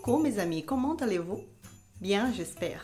Coucou, mes amis, comment allez-vous? Bien, j'espère.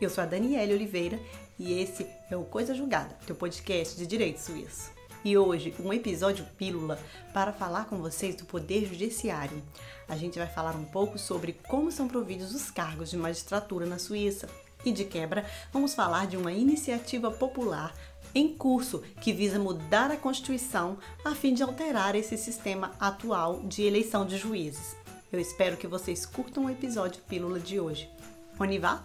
Eu sou a Daniela Oliveira e esse é o Coisa Julgada, teu podcast de direito suíço. E hoje, um episódio pílula para falar com vocês do Poder Judiciário. A gente vai falar um pouco sobre como são providos os cargos de magistratura na Suíça. E de quebra, vamos falar de uma iniciativa popular em curso que visa mudar a Constituição a fim de alterar esse sistema atual de eleição de juízes. Eu espero que vocês curtam o episódio Pílula de hoje. On y va?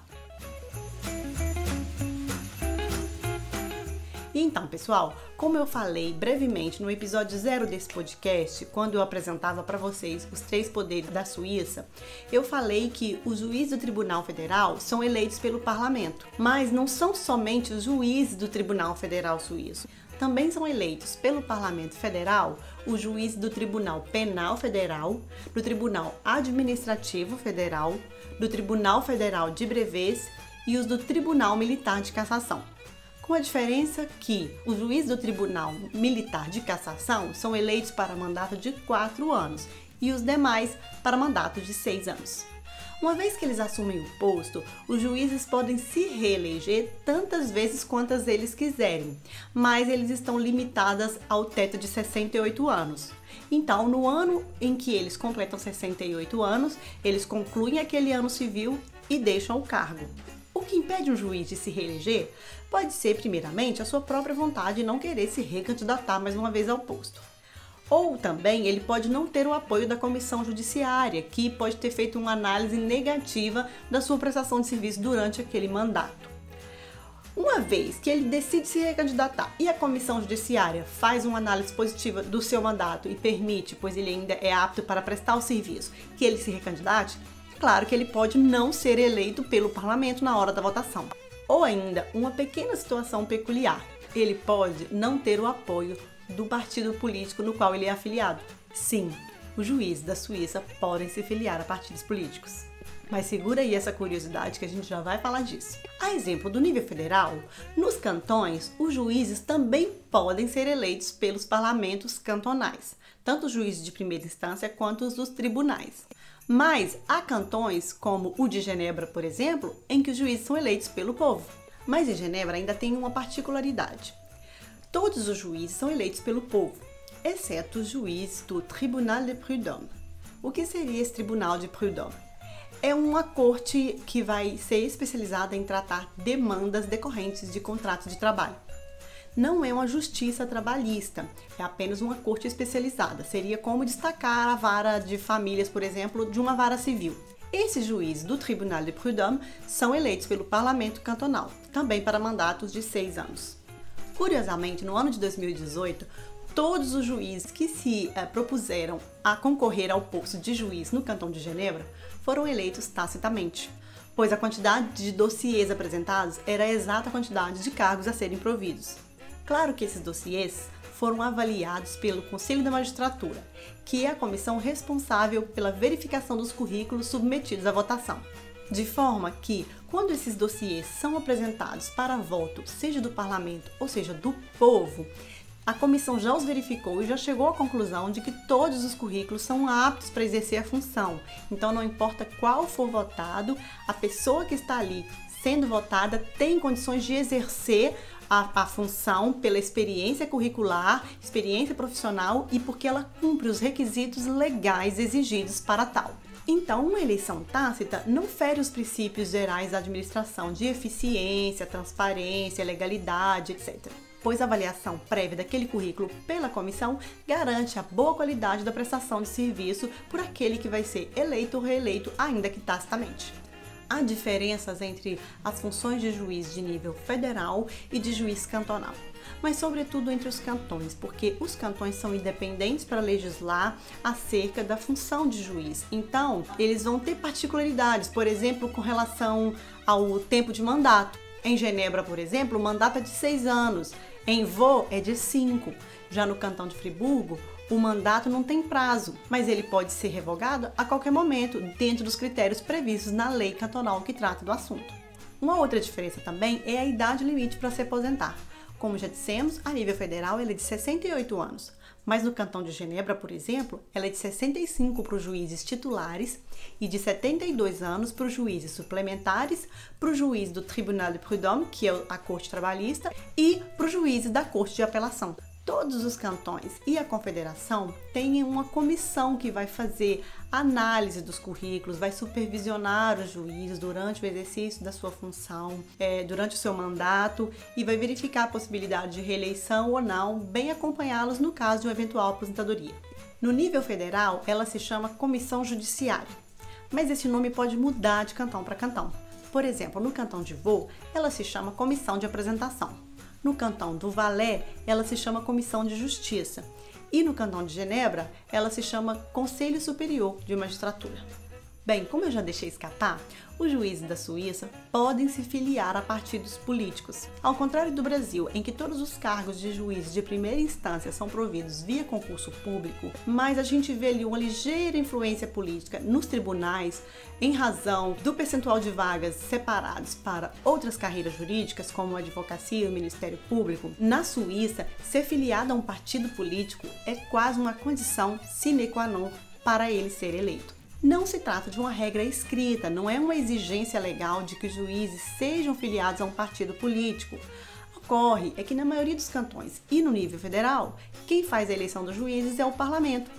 E então, pessoal, como eu falei brevemente no episódio zero desse podcast, quando eu apresentava para vocês os três poderes da Suíça, eu falei que os juízes do Tribunal Federal são eleitos pelo parlamento, mas não são somente os juízes do Tribunal Federal Suíço. Também são eleitos pelo Parlamento Federal os juízes do Tribunal Penal Federal, do Tribunal Administrativo Federal, do Tribunal Federal de Brevês e os do Tribunal Militar de Cassação com a diferença que os juízes do Tribunal Militar de Cassação são eleitos para mandato de quatro anos e os demais para mandato de seis anos. Uma vez que eles assumem o posto, os juízes podem se reeleger tantas vezes quantas eles quiserem, mas eles estão limitados ao teto de 68 anos. Então, no ano em que eles completam 68 anos, eles concluem aquele ano civil e deixam o cargo. O que impede um juiz de se reeleger pode ser, primeiramente, a sua própria vontade de não querer se recandidatar mais uma vez ao posto. Ou também ele pode não ter o apoio da comissão judiciária, que pode ter feito uma análise negativa da sua prestação de serviço durante aquele mandato. Uma vez que ele decide se recandidatar e a comissão judiciária faz uma análise positiva do seu mandato e permite, pois ele ainda é apto para prestar o serviço, que ele se recandidate, claro que ele pode não ser eleito pelo parlamento na hora da votação. Ou ainda, uma pequena situação peculiar. Ele pode não ter o apoio do partido político no qual ele é afiliado. Sim, os juízes da Suíça podem se filiar a partidos políticos. Mas segura aí essa curiosidade que a gente já vai falar disso. A exemplo do nível federal, nos cantões, os juízes também podem ser eleitos pelos parlamentos cantonais, tanto os juízes de primeira instância quanto os dos tribunais. Mas há cantões, como o de Genebra, por exemplo, em que os juízes são eleitos pelo povo. Mas em Genebra ainda tem uma particularidade. Todos os juízes são eleitos pelo povo, exceto os juízes do Tribunal de Prud'homme. O que seria esse Tribunal de Prud'homme? É uma corte que vai ser especializada em tratar demandas decorrentes de contratos de trabalho não é uma justiça trabalhista, é apenas uma corte especializada. Seria como destacar a vara de famílias, por exemplo, de uma vara civil. Esses juízes do Tribunal de Prud'homme são eleitos pelo Parlamento Cantonal, também para mandatos de seis anos. Curiosamente, no ano de 2018, todos os juízes que se eh, propuseram a concorrer ao posto de juiz no Cantão de Genebra foram eleitos tacitamente, pois a quantidade de dossiês apresentados era a exata quantidade de cargos a serem providos. Claro que esses dossiês foram avaliados pelo Conselho da Magistratura, que é a comissão responsável pela verificação dos currículos submetidos à votação. De forma que, quando esses dossiês são apresentados para voto, seja do parlamento ou seja do povo, a comissão já os verificou e já chegou à conclusão de que todos os currículos são aptos para exercer a função. Então, não importa qual for votado, a pessoa que está ali sendo votada tem condições de exercer a, a, função pela experiência curricular, experiência profissional e porque ela cumpre os requisitos legais exigidos para tal. Então, uma eleição tácita não fere os princípios gerais da administração de eficiência, transparência, legalidade, etc. Pois a avaliação prévia daquele currículo pela comissão garante a boa qualidade da prestação de serviço por aquele que vai ser eleito ou reeleito, ainda que tacitamente há diferenças entre as funções de juiz de nível federal e de juiz cantonal, mas sobretudo entre os cantões, porque os cantões são independentes para legislar acerca da função de juiz. Então, eles vão ter particularidades, por exemplo, com relação ao tempo de mandato. Em Genebra, por exemplo, o mandato é de seis anos, em Vaud é de cinco. Já no cantão de Friburgo, o mandato não tem prazo, mas ele pode ser revogado a qualquer momento, dentro dos critérios previstos na lei cantonal que trata do assunto. Uma outra diferença também é a idade limite para se aposentar. Como já dissemos, a nível federal ele é de 68 anos, Mas no Cantão de Genebra, por exemplo, ela é de 65 para os juízes titulares e de 72 anos para os juízes suplementares, para o juiz do Tribunal de Prud'homme, que é a Corte Trabalhista, e para os juízes da Corte de Apelação. Todos os cantões e a confederação têm uma comissão que vai fazer análise dos currículos, vai supervisionar os juízes durante o exercício da sua função, é, durante o seu mandato e vai verificar a possibilidade de reeleição ou não, bem acompanhá-los no caso de uma eventual aposentadoria. No nível federal, ela se chama Comissão Judiciária, mas esse nome pode mudar de cantão para cantão. Por exemplo, no cantão de Vaud, ela se chama Comissão de Apresentação. No cantão do Valais, ela se chama Comissão de Justiça. E no cantão de Genebra, ela se chama Conselho Superior de Magistratura. Bem, como eu já deixei escapar, os juízes da Suíça podem se filiar a partidos políticos. Ao contrário do Brasil, em que todos os cargos de juízes de primeira instância são providos via concurso público, mas a gente vê ali uma ligeira influência política nos tribunais em razão do percentual de vagas separados para outras carreiras jurídicas, como a advocacia e o Ministério Público, na Suíça, ser filiado a um partido político é quase uma condição sine qua non para ele ser eleito. Não se trata de uma regra escrita, não é uma exigência legal de que os juízes sejam filiados a um partido político. Ocorre é que na maioria dos cantões e no nível federal, quem faz a eleição dos juízes é o parlamento.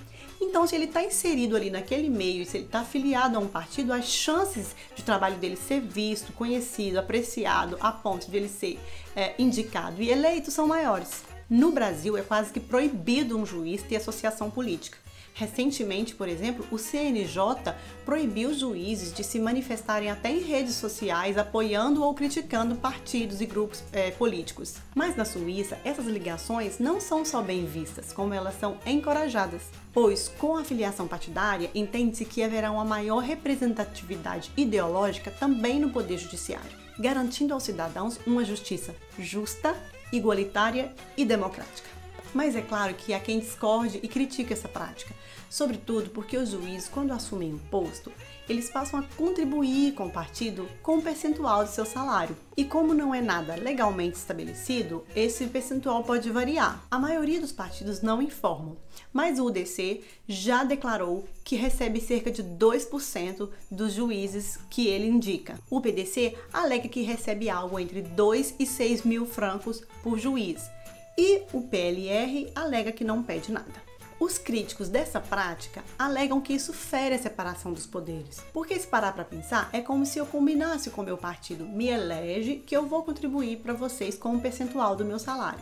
Então, se ele está inserido ali naquele meio, se ele está afiliado a um partido, as chances de trabalho dele ser visto, conhecido, apreciado, a ponto de ele ser é, indicado e eleito são maiores. No Brasil, é quase que proibido um juiz ter associação política. Recentemente, por exemplo, o CNJ proibiu juízes de se manifestarem até em redes sociais apoiando ou criticando partidos e grupos é, políticos. Mas na Suíça, essas ligações não são só bem vistas, como elas são encorajadas. Pois, com a filiação partidária, entende-se que haverá uma maior representatividade ideológica também no Poder Judiciário, garantindo aos cidadãos uma justiça justa, igualitária e democrática. Mas é claro que há quem discorde e critique essa prática, sobretudo porque os juízes, quando assumem um posto, eles passam a contribuir com o partido com um percentual de seu salário. E como não é nada legalmente estabelecido, esse percentual pode variar. A maioria dos partidos não informam, mas o UDC já declarou que recebe cerca de 2% dos juízes que ele indica. O PDC alega que recebe algo entre 2 e 6 mil francos por juiz e o PLR alega que não pede nada. Os críticos dessa prática alegam que isso fere a separação dos poderes. Porque se parar para pensar, é como se eu combinasse com o meu partido, me elege que eu vou contribuir para vocês com um percentual do meu salário.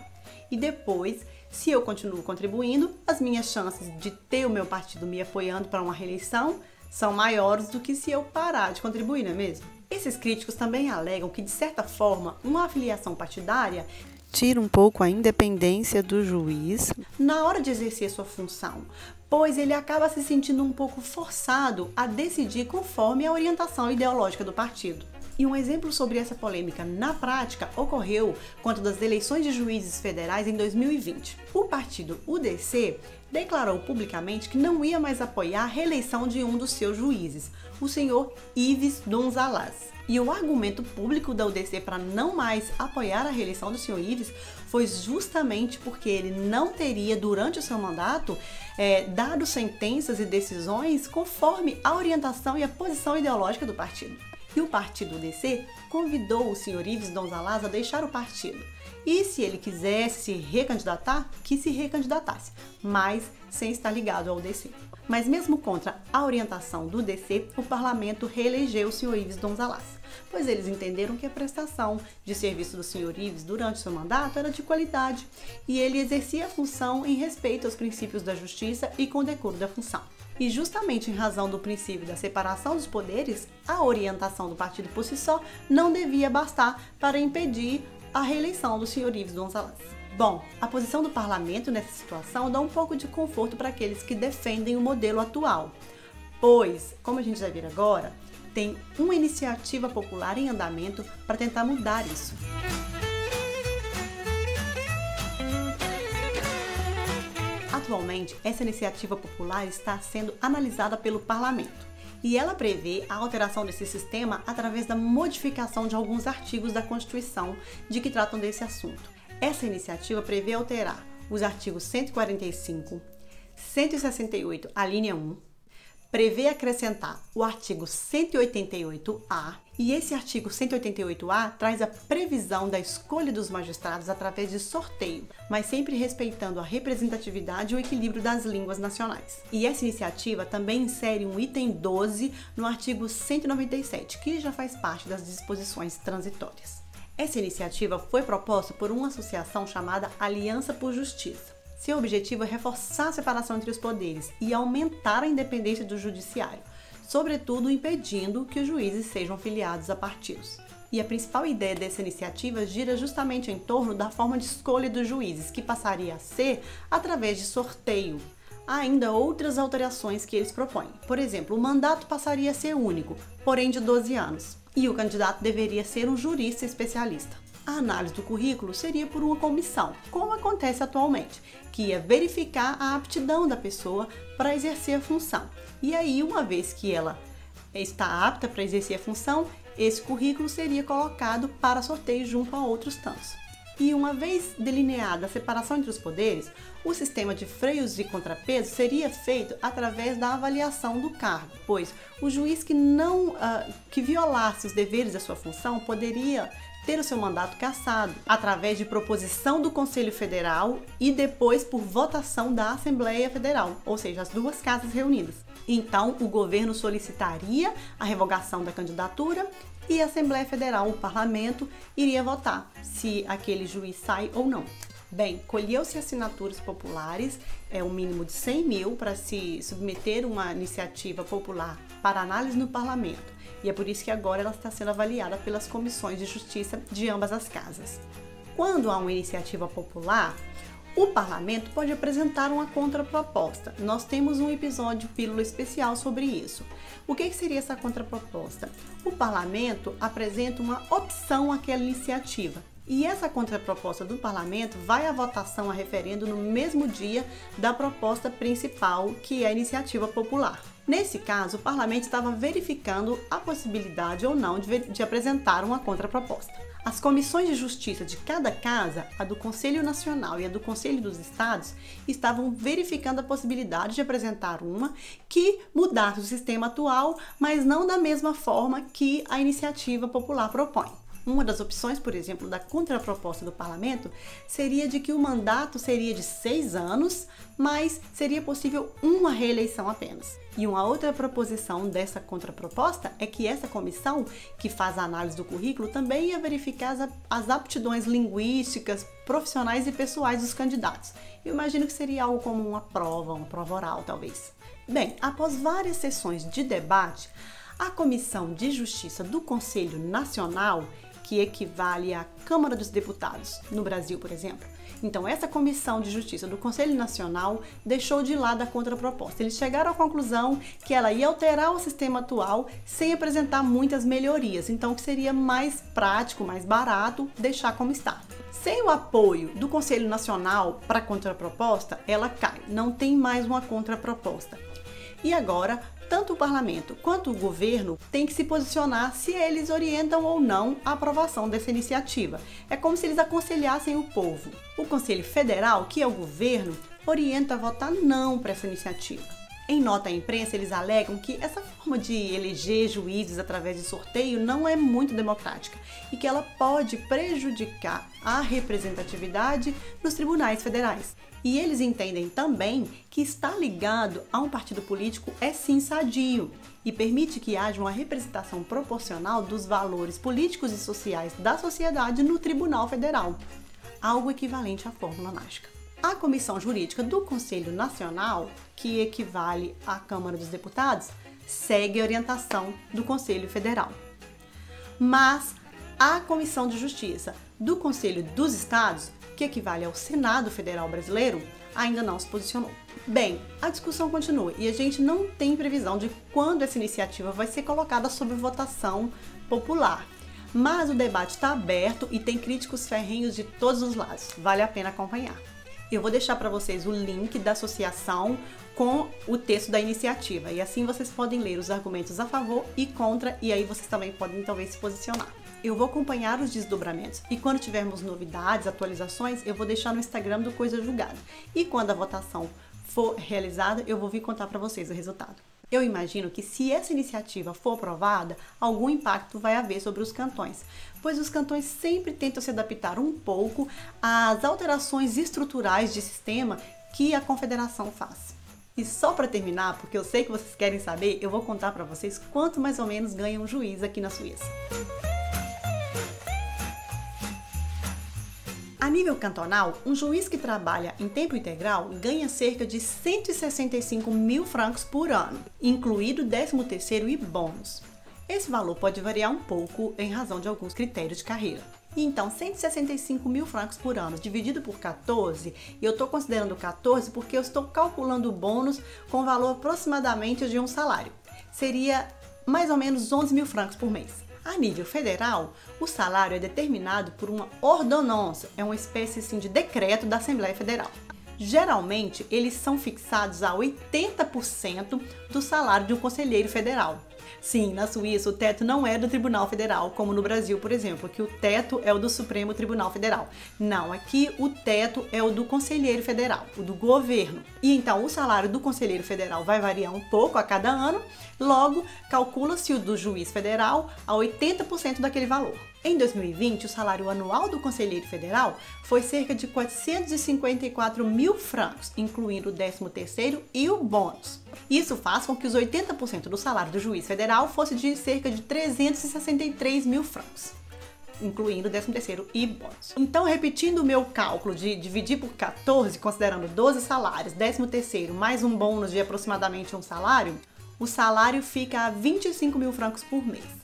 E depois, se eu continuo contribuindo, as minhas chances de ter o meu partido me apoiando para uma reeleição são maiores do que se eu parar de contribuir, não é mesmo? Esses críticos também alegam que, de certa forma, uma afiliação partidária tira um pouco a independência do juiz na hora de exercer sua função, pois ele acaba se sentindo um pouco forçado a decidir conforme a orientação ideológica do partido. E um exemplo sobre essa polêmica na prática ocorreu quanto das eleições de juízes federais em 2020. O partido UDC declarou publicamente que não ia mais apoiar a reeleição de um dos seus juízes, o senhor Ives Donzalas. E o argumento público da UDC para não mais apoiar a reeleição do senhor Ives foi justamente porque ele não teria, durante o seu mandato, é, dado sentenças e decisões conforme a orientação e a posição ideológica do partido. E o partido UDC convidou o senhor Ives Donzalaz a deixar o partido. E se ele quisesse se recandidatar, que se recandidatasse, mas sem estar ligado ao UDC. Mas mesmo contra a orientação do DC, o parlamento reelegeu o senhor Ives Donzalaz, pois eles entenderam que a prestação de serviço do senhor Ives durante seu mandato era de qualidade e ele exercia a função em respeito aos princípios da justiça e com decoro da função. E justamente em razão do princípio da separação dos poderes, a orientação do partido por si só não devia bastar para impedir a reeleição do senhor Ives Gonzalez. Bom, a posição do parlamento nessa situação dá um pouco de conforto para aqueles que defendem o modelo atual, pois, como a gente vai ver agora, tem uma iniciativa popular em andamento para tentar mudar isso. Atualmente, essa iniciativa popular está sendo analisada pelo parlamento e ela prevê a alteração desse sistema através da modificação de alguns artigos da Constituição de que tratam desse assunto. Essa iniciativa prevê alterar os artigos 145, 168, a linha 1, prevê acrescentar o artigo 188-A, e esse artigo 188-A traz a previsão da escolha dos magistrados através de sorteio, mas sempre respeitando a representatividade e o equilíbrio das línguas nacionais. E essa iniciativa também insere um item 12 no artigo 197, que já faz parte das disposições transitórias. Essa iniciativa foi proposta por uma associação chamada Aliança por Justiça. Seu objetivo é reforçar a separação entre os poderes e aumentar a independência do judiciário, sobretudo impedindo que os juízes sejam filiados a partidos. E a principal ideia dessa iniciativa gira justamente em torno da forma de escolha dos juízes, que passaria a ser através de sorteio. Há ainda outras alterações que eles propõem. Por exemplo, o mandato passaria a ser único, porém de 12 anos, e o candidato deveria ser um jurista especialista. A análise do currículo seria por uma comissão, como acontece atualmente, que ia verificar a aptidão da pessoa para exercer a função. E aí, uma vez que ela está apta para exercer a função, esse currículo seria colocado para sorteio junto a outros tantos. E uma vez delineada a separação entre os poderes, o sistema de freios e contrapeso seria feito através da avaliação do cargo, pois o juiz que não uh, que violasse os deveres da sua função poderia ter o seu mandato cassado através de proposição do Conselho Federal e depois por votação da Assembleia Federal, ou seja, as duas casas reunidas. Então, o governo solicitaria a revogação da candidatura e a Assembleia Federal, o parlamento, iria votar se aquele juiz sai ou não. Bem, colheu-se assinaturas populares, é um mínimo de 100 mil para se submeter uma iniciativa popular para análise no parlamento. E é por isso que agora ela está sendo avaliada pelas comissões de justiça de ambas as casas. Quando há uma iniciativa popular, o parlamento pode apresentar uma contraproposta. Nós temos um episódio pílula especial sobre isso. O que seria essa contraproposta? O parlamento apresenta uma opção àquela iniciativa. E essa contraproposta do parlamento vai à votação a referendo no mesmo dia da proposta principal, que é a iniciativa popular. Nesse caso, o parlamento estava verificando a possibilidade ou não de, de, apresentar uma contraproposta. As comissões de justiça de cada casa, a do Conselho Nacional e a do Conselho dos Estados, estavam verificando a possibilidade de apresentar uma que mudasse o sistema atual, mas não da mesma forma que a iniciativa popular propõe. Uma das opções, por exemplo, da contraproposta do parlamento seria de que o mandato seria de seis anos, mas seria possível uma reeleição apenas. E uma outra proposição dessa contraproposta é que essa comissão, que faz a análise do currículo, também ia verificar as, aptidões linguísticas, profissionais e pessoais dos candidatos. Eu imagino que seria algo como uma prova, uma prova oral, talvez. Bem, após várias sessões de debate, a Comissão de Justiça do Conselho Nacional que equivale à Câmara dos Deputados, no Brasil, por exemplo. Então, essa Comissão de Justiça do Conselho Nacional deixou de lado a contraproposta. Eles chegaram à conclusão que ela ia alterar o sistema atual sem apresentar muitas melhorias, então que seria mais prático, mais barato deixar como está. Sem o apoio do Conselho Nacional para a contraproposta, ela cai, não tem mais uma contraproposta. E agora tanto o parlamento quanto o governo têm que se posicionar se eles orientam ou não a aprovação dessa iniciativa. É como se eles aconselhassem o povo. O Conselho Federal, que é o governo, orienta a votar não para essa iniciativa. Em nota à imprensa, eles alegam que essa forma de eleger juízes através de sorteio não é muito democrática e que ela pode prejudicar a representatividade nos tribunais federais. E eles entendem também que estar ligado a um partido político é sim sadio e permite que haja uma representação proporcional dos valores políticos e sociais da sociedade no Tribunal Federal, algo equivalente à fórmula mágica. A Comissão Jurídica do Conselho Nacional, que equivale à Câmara dos Deputados, segue a orientação do Conselho Federal. Mas a Comissão de Justiça do Conselho dos Estados que equivale ao Senado Federal Brasileiro, ainda não se posicionou. Bem, a discussão continua e a gente não tem previsão de quando essa iniciativa vai ser colocada sob votação popular. Mas o debate está aberto e tem críticos ferrenhos de todos os lados. Vale a pena acompanhar. Eu vou deixar para vocês o link da associação com o texto da iniciativa e assim vocês podem ler os argumentos a favor e contra e aí vocês também podem talvez se posicionar. Eu vou acompanhar os desdobramentos e quando tivermos novidades, atualizações, eu vou deixar no Instagram do Coisa Julgada. E quando a votação for realizada, eu vou vir contar para vocês o resultado. Eu imagino que se essa iniciativa for aprovada, algum impacto vai haver sobre os cantões, pois os cantões sempre tentam se adaptar um pouco às alterações estruturais de sistema que a confederação faz. E só para terminar, porque eu sei que vocês querem saber, eu vou contar para vocês quanto mais ou menos ganha um juiz aqui na Suíça. A nível cantonal, um juiz que trabalha em tempo integral ganha cerca de 165 mil francos por ano, incluído 13º e bônus. Esse valor pode variar um pouco em razão de alguns critérios de carreira. Então, 165 mil francos por ano dividido por 14, e eu estou considerando 14 porque eu estou calculando o bônus com valor aproximadamente de um salário. Seria mais ou menos 11 mil francos por mês. A nível federal, o salário é determinado por uma ordonança, é uma espécie assim, de decreto da Assembleia Federal. Geralmente, eles são fixados a 80% do salário de um conselheiro federal. Sim, na Suíça o teto não é do Tribunal Federal, como no Brasil, por exemplo, que o teto é o do Supremo Tribunal Federal. Não, aqui o teto é o do Conselheiro Federal, o do governo. E então o salário do Conselheiro Federal vai variar um pouco a cada ano, logo calcula-se o do juiz federal a 80% daquele valor. Em 2020, o salário anual do conselheiro federal foi cerca de 454 mil francos, incluindo o 13º e o bônus. Isso faz com que os 80% do salário do juiz federal fosse de cerca de 363 mil francos incluindo 13º e bônus. Então, repetindo o meu cálculo de dividir por 14, considerando 12 salários, 13º mais um bônus de aproximadamente um salário, o salário fica a 25 mil francos por mês.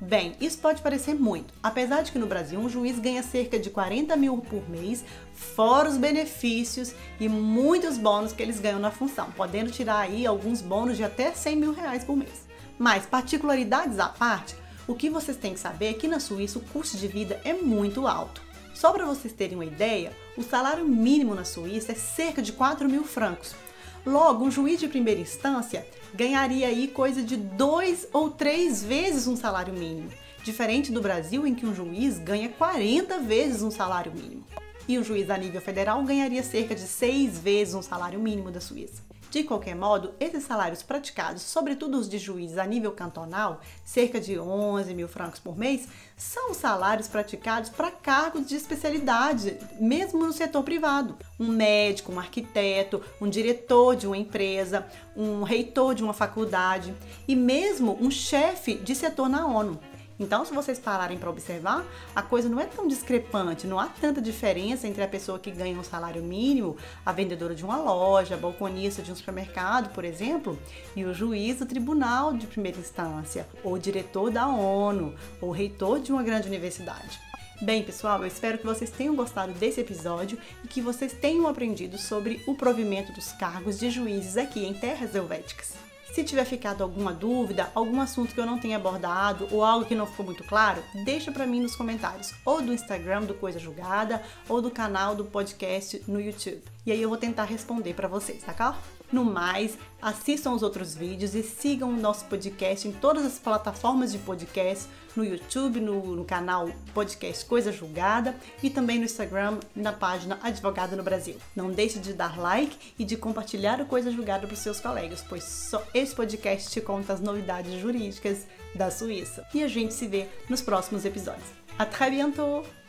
Bem, isso pode parecer muito, apesar de que no Brasil um juiz ganha cerca de 40 mil por mês, fora os benefícios e muitos bônus que eles ganham na função, podendo tirar aí alguns bônus de até 100 mil reais por mês. Mas, particularidades à parte, o que vocês têm que saber é que na Suíça o custo de vida é muito alto. Só para vocês terem uma ideia, o salário mínimo na Suíça é cerca de 4 mil francos, Logo, um juiz de primeira instância ganharia aí coisa de dois ou três vezes um salário mínimo, diferente do Brasil em que um juiz ganha 40 vezes um salário mínimo. E um juiz a nível federal ganharia cerca de seis vezes um salário mínimo da Suíça. De qualquer modo, esses salários praticados, sobretudo os de juízes a nível cantonal, cerca de 11 mil francos por mês, são salários praticados para cargos de especialidade, mesmo no setor privado. Um médico, um arquiteto, um diretor de uma empresa, um reitor de uma faculdade e mesmo um chefe de setor na ONU. Então, se vocês pararem para observar, a coisa não é tão discrepante, não há tanta diferença entre a pessoa que ganha um salário mínimo, a vendedora de uma loja, a balconista de um supermercado, por exemplo, e o juiz do tribunal de primeira instância, ou diretor da ONU, ou reitor de uma grande universidade. Bem, pessoal, eu espero que vocês tenham gostado desse episódio e que vocês tenham aprendido sobre o provimento dos cargos de juízes aqui em terras helvéticas. Se tiver ficado alguma dúvida, algum assunto que eu não tenha abordado ou algo que não ficou muito claro, deixa para mim nos comentários, ou do Instagram do Coisa Julgada, ou do canal do podcast no YouTube. E aí eu vou tentar responder para vocês, tá? No mais, assistam os outros vídeos e sigam o nosso podcast em todas as plataformas de podcast, no YouTube, no, no, canal Podcast Coisa Julgada e também no Instagram, na página Advogada no Brasil. Não deixe de dar like e de compartilhar o Coisa Julgada para os seus colegas, pois só esse podcast te conta as novidades jurídicas da Suíça. E a gente se vê nos próximos episódios. A très bientôt!